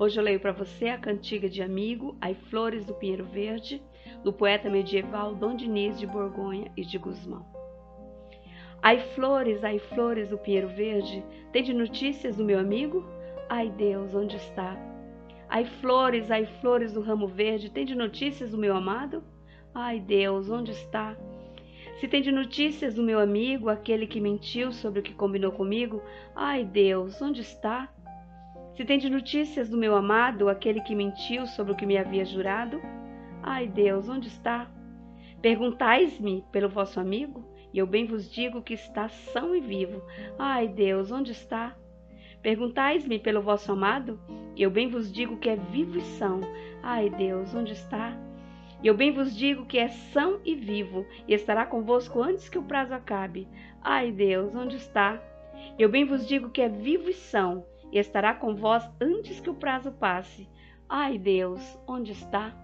Hoje eu leio para você a cantiga de amigo, Ai Flores do Pinheiro Verde, do poeta medieval Dom Diniz de Borgonha e de Guzmão. Ai flores, ai flores do Pinheiro Verde, tem de notícias do meu amigo? Ai Deus, onde está? Ai flores, ai flores do ramo verde, tem de notícias do meu amado? Ai Deus, onde está? Se tem de notícias do meu amigo, aquele que mentiu sobre o que combinou comigo, ai Deus, onde está? Se tem de notícias do meu amado, aquele que mentiu sobre o que me havia jurado? Ai Deus, onde está? Perguntais-me pelo vosso amigo, e eu bem vos digo que está são e vivo. Ai Deus, onde está? Perguntais-me pelo vosso amado, e eu bem vos digo que é vivo e são. Ai Deus, onde está? E eu bem vos digo que é são e vivo, e estará convosco antes que o prazo acabe. Ai Deus, onde está? Eu bem vos digo que é vivo e são, e estará com vós antes que o prazo passe. Ai Deus, onde está?